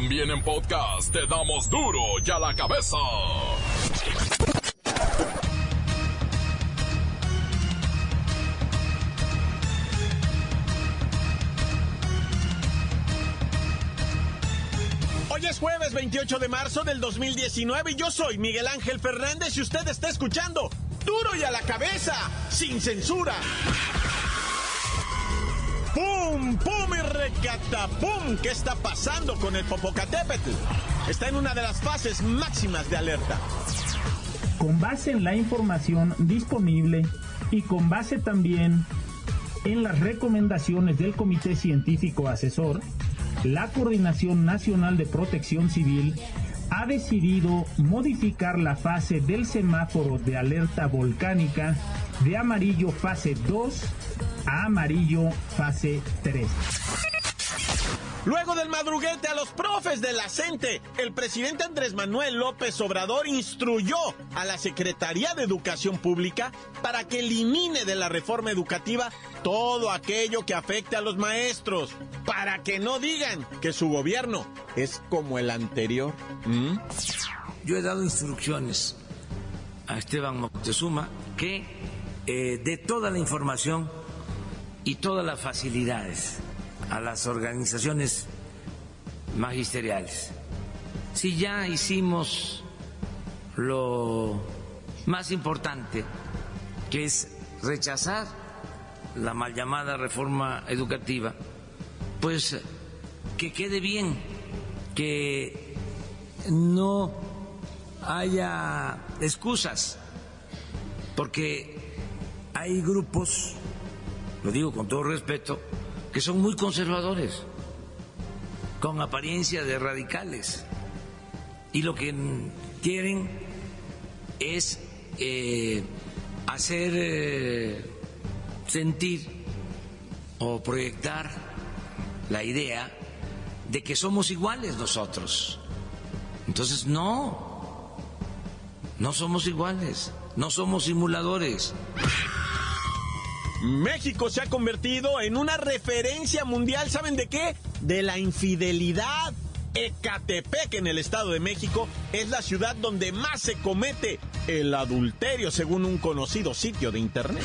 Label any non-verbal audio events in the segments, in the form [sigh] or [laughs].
También en podcast te damos duro y a la cabeza. Hoy es jueves 28 de marzo del 2019 y yo soy Miguel Ángel Fernández y usted está escuchando Duro y a la cabeza, sin censura. ¡Pum! ¡Pum! y recatapum! ¿Qué está pasando con el Popocatépetl? Está en una de las fases máximas de alerta. Con base en la información disponible y con base también en las recomendaciones del Comité Científico Asesor, la Coordinación Nacional de Protección Civil ha decidido modificar la fase del semáforo de alerta volcánica de amarillo fase 2 a amarillo fase 3. Luego del madruguete a los profes de la CENTE, el presidente Andrés Manuel López Obrador instruyó a la Secretaría de Educación Pública para que elimine de la reforma educativa todo aquello que afecte a los maestros, para que no digan que su gobierno es como el anterior. ¿Mm? Yo he dado instrucciones a Esteban Moctezuma que eh, de toda la información y todas las facilidades a las organizaciones magisteriales. Si ya hicimos lo más importante, que es rechazar la mal llamada reforma educativa, pues que quede bien, que no haya excusas, porque hay grupos, lo digo con todo respeto, que son muy conservadores, con apariencia de radicales, y lo que quieren es eh, hacer eh, sentir o proyectar la idea de que somos iguales nosotros. Entonces, no, no somos iguales, no somos simuladores. México se ha convertido en una referencia mundial, ¿saben de qué? De la infidelidad. Ecatepec, en el Estado de México, es la ciudad donde más se comete el adulterio, según un conocido sitio de internet.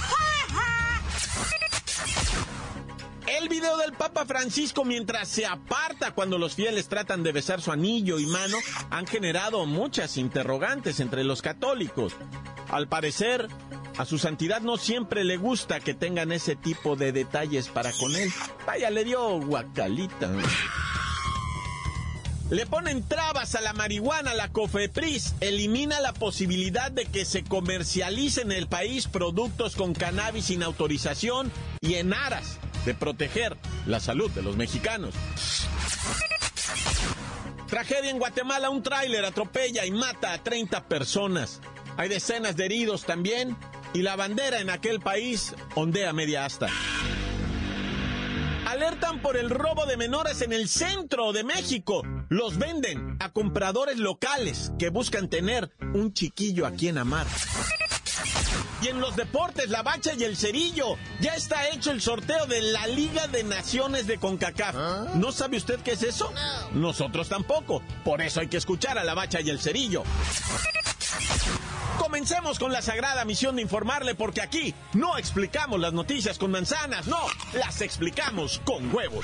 Video del Papa Francisco mientras se aparta cuando los fieles tratan de besar su anillo y mano han generado muchas interrogantes entre los católicos. Al parecer, a su santidad no siempre le gusta que tengan ese tipo de detalles para con él. Vaya, le dio guacalita. Le ponen trabas a la marihuana, la COFEPRIS elimina la posibilidad de que se comercialice en el país productos con cannabis sin autorización y en aras de proteger la salud de los mexicanos. Tragedia en Guatemala, un tráiler atropella y mata a 30 personas. Hay decenas de heridos también y la bandera en aquel país ondea media asta. Alertan por el robo de menores en el centro de México. Los venden a compradores locales que buscan tener un chiquillo a quien amar. Y en los deportes, la bacha y el cerillo. Ya está hecho el sorteo de la Liga de Naciones de CONCACAF. ¿No sabe usted qué es eso? Nosotros tampoco. Por eso hay que escuchar a la bacha y el cerillo. Comencemos con la sagrada misión de informarle porque aquí no explicamos las noticias con manzanas, no, las explicamos con huevos.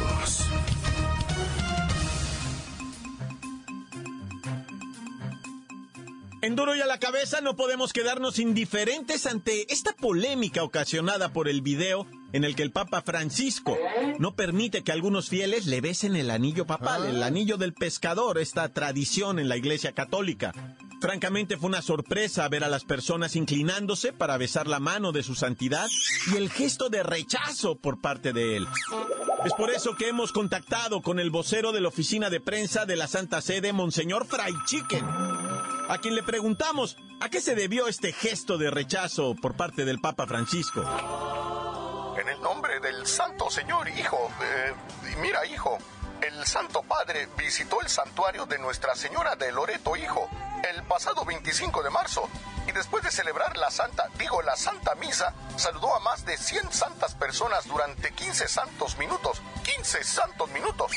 En duro y a la cabeza no podemos quedarnos indiferentes ante esta polémica ocasionada por el video en el que el Papa Francisco no permite que algunos fieles le besen el anillo papal, el anillo del pescador, esta tradición en la Iglesia Católica. Francamente fue una sorpresa ver a las personas inclinándose para besar la mano de su santidad y el gesto de rechazo por parte de él. Es por eso que hemos contactado con el vocero de la oficina de prensa de la Santa Sede, Monseñor Fray Chicken. A quien le preguntamos a qué se debió este gesto de rechazo por parte del Papa Francisco. En el nombre del Santo Señor, hijo, eh, mira, hijo, el Santo Padre visitó el santuario de Nuestra Señora de Loreto, hijo, el pasado 25 de marzo. Y después de celebrar la Santa, digo la Santa Misa, saludó a más de 100 santas personas durante 15 santos minutos. 15 santos minutos.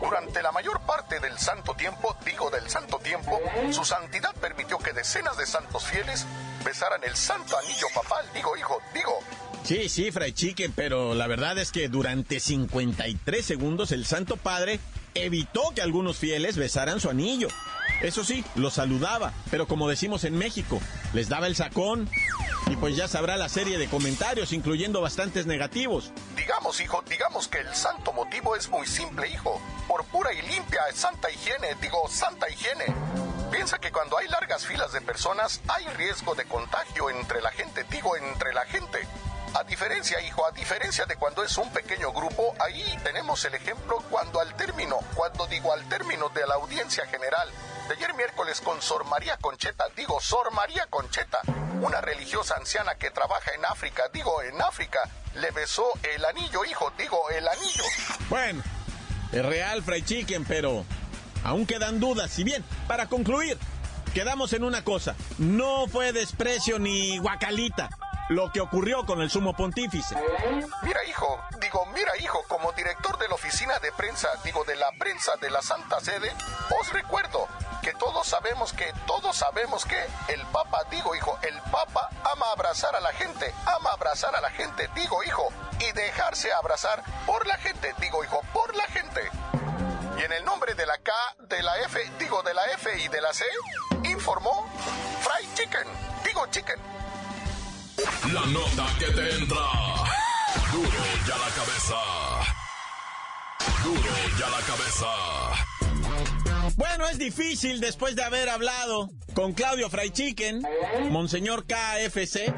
Durante la mayor parte del santo tiempo, digo del santo tiempo, su santidad permitió que decenas de santos fieles besaran el santo anillo papal, digo hijo, digo, Sí, sí, Fray Chicken, pero la verdad es que durante 53 segundos el Santo Padre evitó que algunos fieles besaran su anillo. Eso sí, los saludaba, pero como decimos en México, les daba el sacón. Y pues ya sabrá la serie de comentarios, incluyendo bastantes negativos. Digamos, hijo, digamos que el santo motivo es muy simple, hijo. Por pura y limpia santa higiene, digo, santa higiene. Piensa que cuando hay largas filas de personas hay riesgo de contagio entre la gente, digo, entre la gente. A diferencia, hijo, a diferencia de cuando es un pequeño grupo, ahí tenemos el ejemplo cuando al término, cuando digo al término de la audiencia general, de ayer miércoles con Sor María Concheta, digo Sor María Concheta, una religiosa anciana que trabaja en África, digo en África, le besó el anillo, hijo, digo el anillo. Bueno, es real, Fray Chicken, pero aún quedan dudas. Si bien, para concluir, quedamos en una cosa, no fue desprecio ni guacalita lo que ocurrió con el sumo pontífice. Mira, hijo, digo, mira, hijo, como director de la oficina de prensa, digo, de la prensa de la Santa Sede, os recuerdo que todos sabemos que, todos sabemos que el Papa, digo, hijo, el Papa ama abrazar a la gente, ama abrazar a la gente, digo, hijo, y dejarse abrazar por la gente, digo, hijo, por la gente. Y en el nombre de la K, de la F, digo, de la F y de la C, informó Fry Chicken, digo, chicken. La nota que te entra. Duro ya la cabeza. Duro ya la cabeza. Bueno, es difícil después de haber hablado con Claudio Fray Chicken, Monseñor KFC.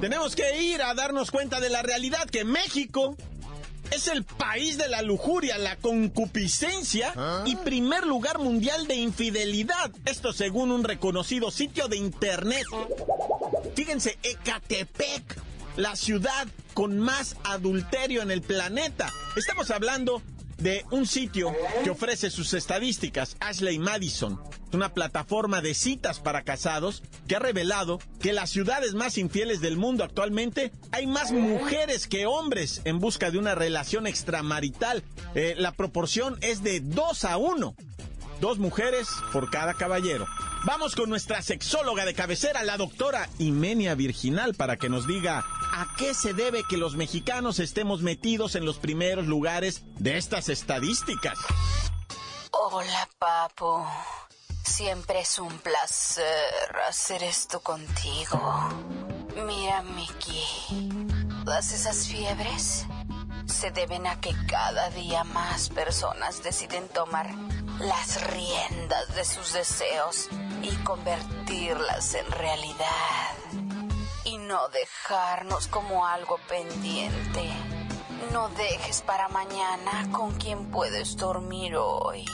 Tenemos que ir a darnos cuenta de la realidad que México es el país de la lujuria, la concupiscencia ¿Ah? y primer lugar mundial de infidelidad. Esto según un reconocido sitio de internet. Fíjense, Ecatepec, la ciudad con más adulterio en el planeta. Estamos hablando de un sitio que ofrece sus estadísticas, Ashley Madison, una plataforma de citas para casados que ha revelado que las ciudades más infieles del mundo actualmente hay más mujeres que hombres en busca de una relación extramarital. Eh, la proporción es de 2 a 1. Dos mujeres por cada caballero. Vamos con nuestra sexóloga de cabecera, la doctora Imenia Virginal, para que nos diga a qué se debe que los mexicanos estemos metidos en los primeros lugares de estas estadísticas. Hola, papo. Siempre es un placer hacer esto contigo. Mira, Mickey, todas esas fiebres se deben a que cada día más personas deciden tomar las riendas de sus deseos y convertirlas en realidad. Y no dejarnos como algo pendiente. No dejes para mañana con quien puedes dormir hoy.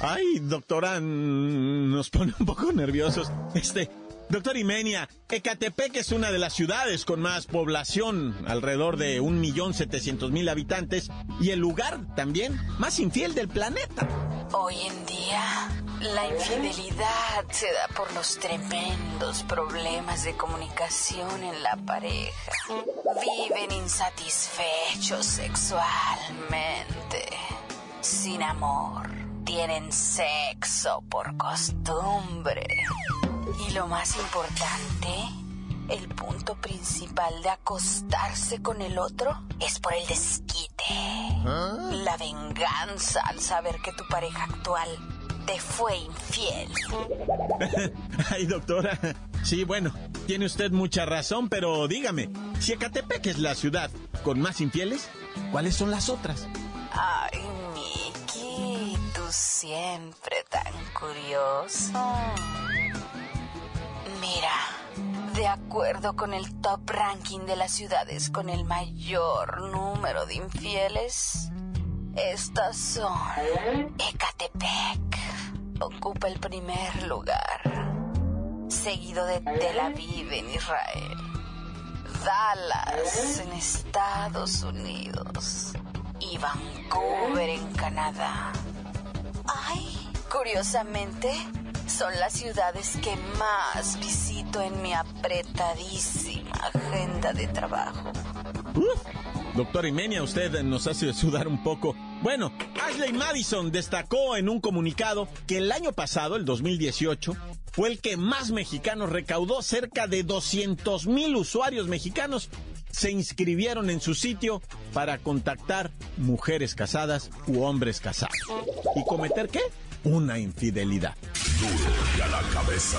Ay, doctora, nos pone un poco nerviosos. Este, Doctor Imenia, Ecatepec es una de las ciudades con más población, alrededor de 1.700.000 habitantes, y el lugar también más infiel del planeta. Hoy en día, la infidelidad se da por los tremendos problemas de comunicación en la pareja. Viven insatisfechos sexualmente, sin amor, tienen sexo por costumbre y lo más importante, el punto principal de acostarse con el otro es por el desquite. ¿Ah? La venganza al saber que tu pareja actual te fue infiel. [laughs] Ay, doctora. Sí, bueno, tiene usted mucha razón, pero dígame, si Ecatepec es la ciudad con más infieles, ¿cuáles son las otras? Ay, Miki, tú siempre tan curioso. Mira, de acuerdo con el top ranking de las ciudades con el mayor número de infieles, estas son Ecatepec. Ocupa el primer lugar. seguido de Tel Aviv en Israel, Dallas en Estados Unidos y Vancouver en Canadá. Ay, curiosamente, son las ciudades que más en mi apretadísima agenda de trabajo. Doctor Imenia, usted nos hace sudar un poco. Bueno, Ashley Madison destacó en un comunicado que el año pasado, el 2018, fue el que más mexicanos recaudó. Cerca de 200 mil usuarios mexicanos se inscribieron en su sitio para contactar mujeres casadas u hombres casados. ¿Y cometer qué? Una infidelidad. Duro y a la cabeza.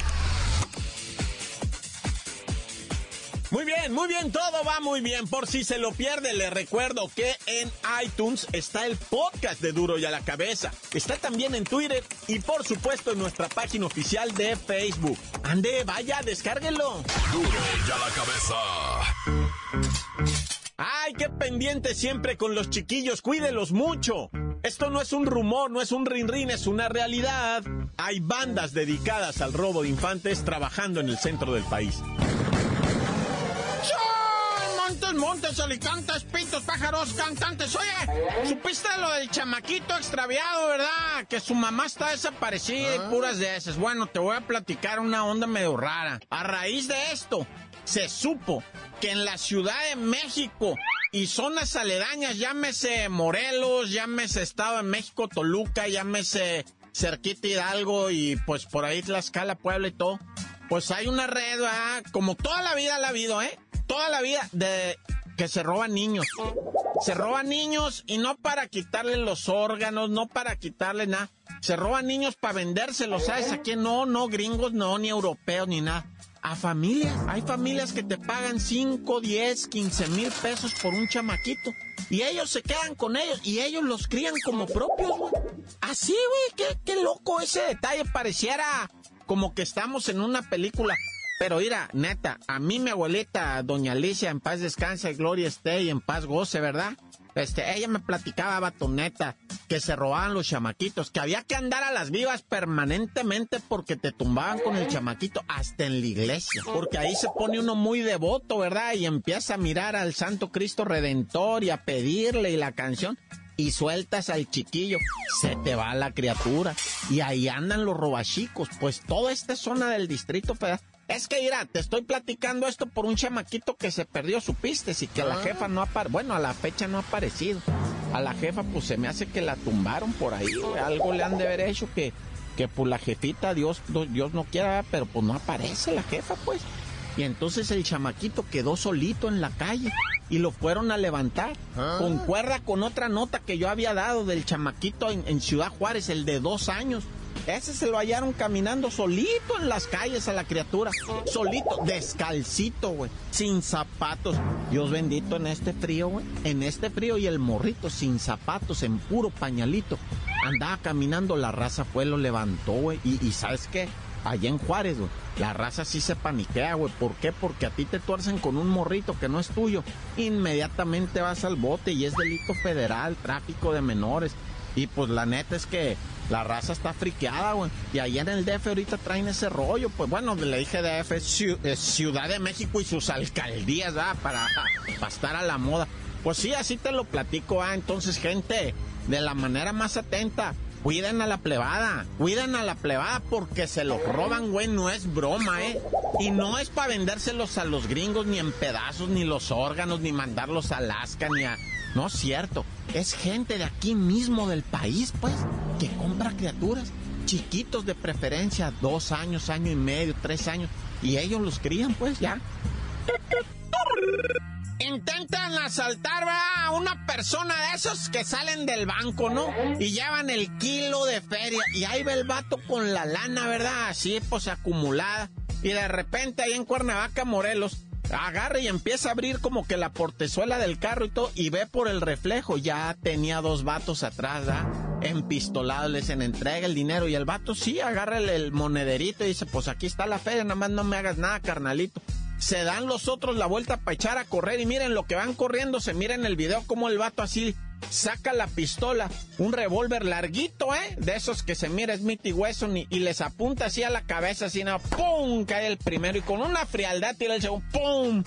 Muy bien, muy bien, todo va muy bien. Por si se lo pierde, le recuerdo que en iTunes está el podcast de Duro y a la Cabeza. Está también en Twitter y por supuesto en nuestra página oficial de Facebook. Ande, vaya, descárguelo. Duro y a la cabeza. Ay, qué pendiente siempre con los chiquillos, cuídelos mucho. Esto no es un rumor, no es un rin rin, es una realidad. Hay bandas dedicadas al robo de infantes trabajando en el centro del país. Montes, montes, alicantes, pitos, pájaros, cantantes. Oye, ¿supiste lo del chamaquito extraviado, verdad? Que su mamá está desaparecida y puras de esas. Bueno, te voy a platicar una onda medio rara. A raíz de esto, se supo que en la Ciudad de México y zonas aledañas, llámese Morelos, llámese Estado de México, Toluca, llámese Cerquita Hidalgo y pues por ahí Tlaxcala, Puebla y todo. Pues hay una red, ¿verdad? como toda la vida la ha habido, ¿eh? Toda la vida de que se roban niños. Se roban niños y no para quitarle los órganos, no para quitarle nada. Se roban niños para vendérselos, ¿sabes? Aquí no, no gringos, no, ni europeos, ni nada. A familias. Hay familias que te pagan 5, 10, 15 mil pesos por un chamaquito. Y ellos se quedan con ellos y ellos los crían como propios, güey. Así, güey, qué, qué loco ese detalle. Pareciera como que estamos en una película. Pero mira, neta, a mí mi abuelita, doña Alicia, en paz descanse, gloria esté y en paz goce, ¿verdad? Este, ella me platicaba, vato, neta, que se robaban los chamaquitos, que había que andar a las vivas permanentemente porque te tumbaban con el chamaquito hasta en la iglesia. Porque ahí se pone uno muy devoto, ¿verdad? Y empieza a mirar al Santo Cristo Redentor y a pedirle y la canción y sueltas al chiquillo, se te va la criatura. Y ahí andan los robachicos. Pues toda esta zona del Distrito Federal. Es que, mira, te estoy platicando esto por un chamaquito que se perdió su pistes y que la jefa no ha. Bueno, a la fecha no ha aparecido. A la jefa, pues se me hace que la tumbaron por ahí, güey. Algo le han de haber hecho que, que pues la jefita, Dios, Dios no quiera, pero pues no aparece la jefa, pues. Y entonces el chamaquito quedó solito en la calle y lo fueron a levantar. Concuerda con otra nota que yo había dado del chamaquito en, en Ciudad Juárez, el de dos años. Ese se lo hallaron caminando solito en las calles a la criatura. Solito, descalcito, güey. Sin zapatos. Dios bendito en este frío, güey. En este frío y el morrito sin zapatos, en puro pañalito. Andaba caminando, la raza fue, lo levantó, güey. Y, ¿sabes qué? Allá en Juárez, güey. La raza sí se paniquea, güey. ¿Por qué? Porque a ti te tuercen con un morrito que no es tuyo. Inmediatamente vas al bote y es delito federal, tráfico de menores. Y pues la neta es que la raza está friqueada, güey. Y allá en el DF ahorita traen ese rollo. Pues bueno, le dije DF, es Ciu- es Ciudad de México y sus alcaldías, ¿verdad? Para, para estar a la moda. Pues sí, así te lo platico, ah. Entonces, gente, de la manera más atenta, cuiden a la plebada. Cuiden a la plebada porque se los roban, güey. No es broma, ¿eh? Y no es para vendérselos a los gringos ni en pedazos, ni los órganos, ni mandarlos a Alaska, ni a... No es cierto. Es gente de aquí mismo del país, pues, que compra criaturas. Chiquitos de preferencia, dos años, año y medio, tres años. Y ellos los crían, pues, ya. Intentan asaltar a una persona de esos que salen del banco, ¿no? Y llevan el kilo de feria. Y ahí va el vato con la lana, ¿verdad? Así, pues, acumulada. Y de repente ahí en Cuernavaca, Morelos, agarra y empieza a abrir como que la portezuela del carro y todo, y ve por el reflejo, ya tenía dos vatos atrás, ¿ah? empistolados, les en entrega el dinero, y el vato sí, agarra el, monederito y dice, pues aquí está la feria, nada más no me hagas nada, carnalito. Se dan los otros la vuelta para echar a correr y miren lo que van corriendo, se miren el video como el vato así saca la pistola, un revólver larguito, ¿eh? De esos que se mira Smith y Wesson y, les apunta así a la cabeza, así, no, ¡pum! Cae el primero y con una frialdad tira el segundo, ¡pum!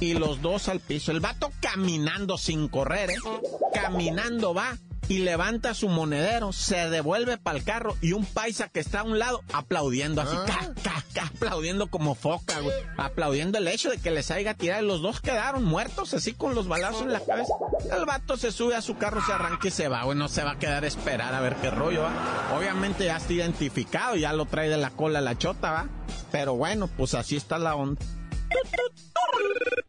Y los dos al piso. El vato caminando sin correr, ¿eh? Caminando va y levanta su monedero, se devuelve para el carro y un paisa que está a un lado aplaudiendo así, ah. aplaudiendo como foca, güey, aplaudiendo el hecho de que les haya tirado. Los dos quedaron muertos así con los balazos en la cabeza. El vato se sube a su carro, se arranca y se va, güey, no se va a quedar a esperar a ver qué rollo, va. Obviamente ya está identificado, ya lo trae de la cola la chota, va. Pero bueno, pues así está la onda.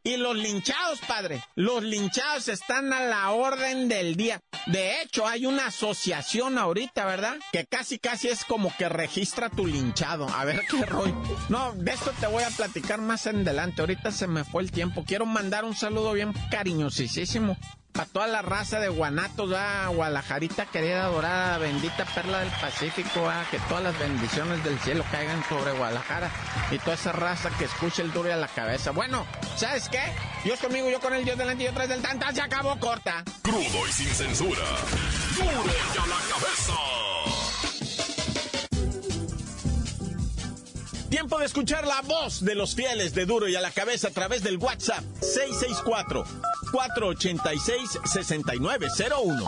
Y los linchados, padre, los linchados están a la orden del día. De hecho, hay una asociación ahorita, ¿verdad? Que casi, casi es como que registra tu linchado. A ver qué rollo. No, de esto te voy a platicar más en adelante. Ahorita se me fue el tiempo. Quiero mandar un saludo bien cariñosísimo a toda la raza de Guanatos, a Guadalajarita querida, dorada, bendita perla del Pacífico, a que todas las bendiciones del cielo caigan sobre Guadalajara y toda esa raza que escuche el duro a la cabeza. Bueno, ¿sabes qué? Dios conmigo, yo con el Dios delante y yo tras del tanta, se acabó corta. Crudo y sin censura. Duro y a la cabeza. Tiempo de escuchar la voz de los fieles de Duro y a la cabeza a través del WhatsApp 664 486 6901.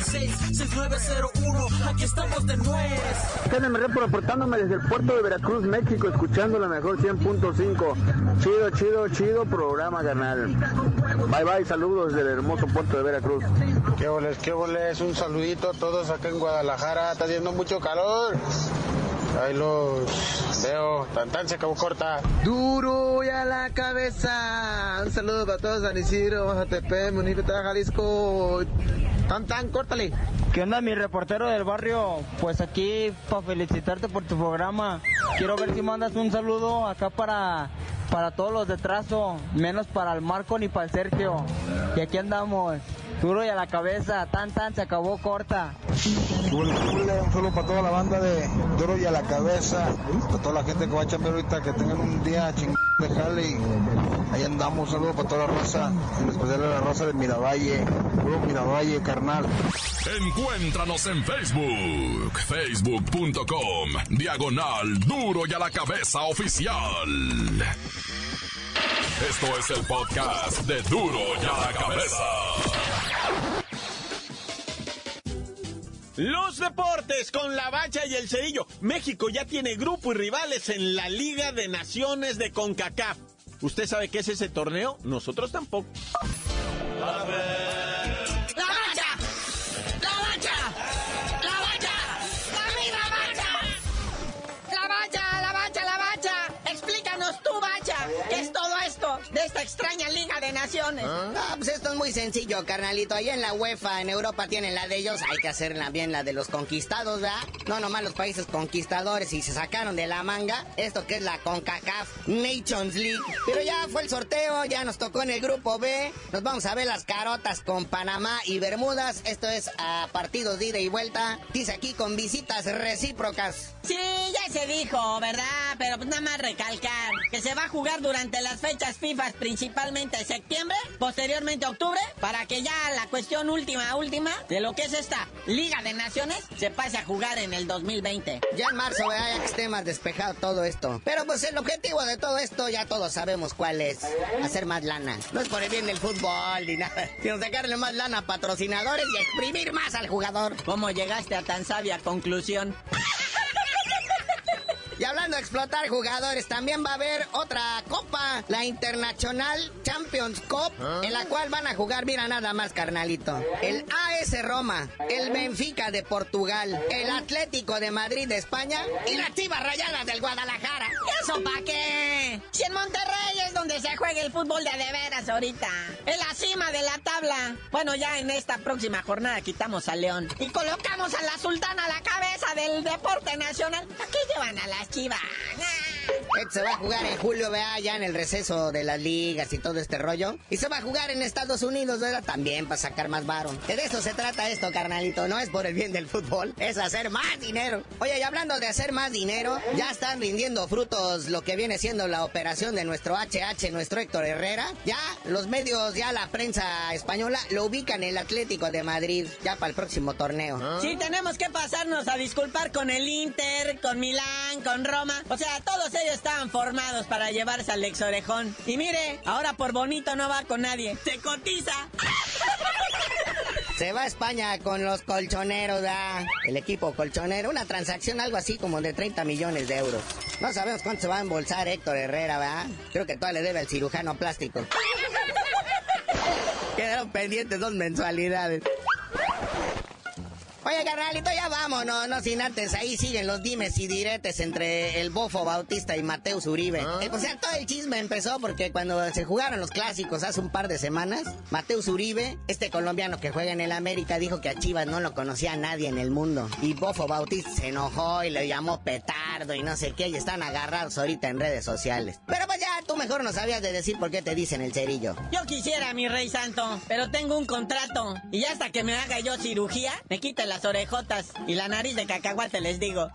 664-486-6901, aquí estamos de nuez. repo reportándome desde el puerto de Veracruz, México, escuchando la mejor 100.5. Chido, chido, chido programa, carnal. Bye, bye, saludos desde el hermoso puerto de Veracruz. Qué boles, qué boles, un saludito a todos acá en Guadalajara, está haciendo mucho calor. Ahí los veo, tan tan se acabó corta. Duro y a la cabeza. Un saludo para todos, San Isidro, Majatepec, municipio de Jalisco. Tan tan, córtale. ¿Qué onda, mi reportero del barrio? Pues aquí para felicitarte por tu programa. Quiero ver si mandas un saludo acá para, para todos los de trazo, menos para el Marco ni para el Sergio. Y aquí andamos. Duro y a la cabeza, tan tan, se acabó corta. Un saludo para toda la banda de Duro y a la cabeza, para toda la gente que va a chambear ahorita, que tengan un día chingón de jale y ahí andamos. Un saludo para toda la raza, en especial a la raza de Miravalle, puro Miravalle, carnal. Encuéntranos en Facebook, facebook.com, diagonal Duro y a la cabeza oficial. Esto es el podcast de Duro y a la cabeza. Los deportes con la bacha y el cerillo. México ya tiene grupo y rivales en la Liga de Naciones de CONCACAF. ¿Usted sabe qué es ese torneo? Nosotros tampoco. esta extraña Liga de Naciones? ¿Ah? ¿Ah? pues esto es muy sencillo, carnalito. Allá en la UEFA, en Europa tienen la de ellos, hay que hacerla bien la de los conquistados, ¿verdad? No nomás los países conquistadores y se sacaron de la manga esto que es la CONCACAF Nations League. Pero ya fue el sorteo, ya nos tocó en el grupo B. Nos vamos a ver las carotas con Panamá y Bermudas. Esto es a partidos de ida y vuelta. Dice aquí con visitas recíprocas. Sí, ya se dijo, ¿verdad? Pero pues nada más recalcar que se va a jugar durante las fechas FIFA principalmente septiembre, posteriormente octubre, para que ya la cuestión última, última, de lo que es esta Liga de Naciones, se pase a jugar en el 2020. Ya en marzo, ya que esté más despejado todo esto. Pero pues el objetivo de todo esto ya todos sabemos cuál es. Hacer más lana. No es por el bien del fútbol ni nada, sino sacarle más lana a patrocinadores y exprimir más al jugador. ¿Cómo llegaste a tan sabia conclusión? Y hablando de explotar jugadores, también va a haber otra copa, la International Champions Cup, ¿Ah? en la cual van a jugar, mira nada más, carnalito. El AS Roma, el Benfica de Portugal, el Atlético de Madrid de España y la Chivas Rayadas del Guadalajara. ¿Eso para qué? Si en Monterrey es donde se juega el fútbol de de veras ahorita. En la cima de la tabla. Bueno, ya en esta próxima jornada quitamos a León. Y colocamos a la Sultana a la cabeza del deporte nacional. ¿A qué llevan a las chivas? Esto se va a jugar en julio, vea, ya en el receso de las ligas y todo este rollo. Y se va a jugar en Estados Unidos, ¿verdad? También para sacar más varón. De eso se trata esto, carnalito. No es por el bien del fútbol, es hacer más dinero. Oye, y hablando de hacer más dinero, ya están rindiendo frutos lo que viene siendo la operación de nuestro HH, nuestro Héctor Herrera. Ya los medios, ya la prensa española lo ubican en el Atlético de Madrid, ya para el próximo torneo. ¿Ah? Sí, tenemos que pasarnos a disculpar con el Inter, con Milán, con Roma. O sea, todos ellos estaban formados para llevarse al ex orejón. Y mire, ahora por bonito no va con nadie. Se cotiza. Se va a España con los colchoneros, ¿da? El equipo colchonero. Una transacción algo así como de 30 millones de euros. No sabemos cuánto se va a embolsar Héctor Herrera, ¿verdad? Creo que todavía le debe al cirujano plástico. [laughs] Quedaron pendientes dos mensualidades. Oye, carnalito, ya vámonos, no sin antes. Ahí siguen los dimes y diretes entre el Bofo Bautista y Mateus Uribe. Ah. Eh, o sea, todo el chisme empezó porque cuando se jugaron los clásicos hace un par de semanas, Mateus Uribe, este colombiano que juega en el América, dijo que a Chivas no lo conocía nadie en el mundo. Y Bofo Bautista se enojó y le llamó petardo y no sé qué, y están agarrados ahorita en redes sociales. Pero pues ya, tú mejor no sabías de decir por qué te dicen el cerillo. Yo quisiera, mi rey santo, pero tengo un contrato. Y hasta que me haga yo cirugía, me quita la orejotas y la nariz de cacahuate, les digo.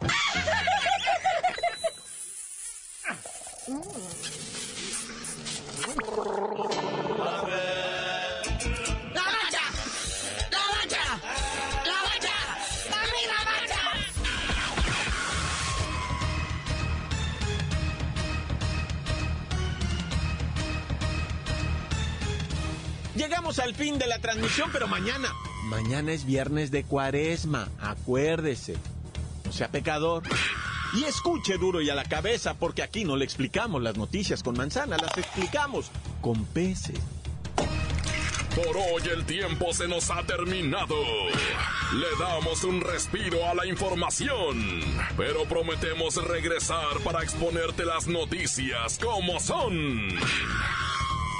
Llegamos al fin de la transmisión, pero mañana Mañana es viernes de cuaresma, acuérdese. No sea pecador. Y escuche duro y a la cabeza, porque aquí no le explicamos las noticias con manzana, las explicamos con peces. Por hoy el tiempo se nos ha terminado. Le damos un respiro a la información, pero prometemos regresar para exponerte las noticias como son.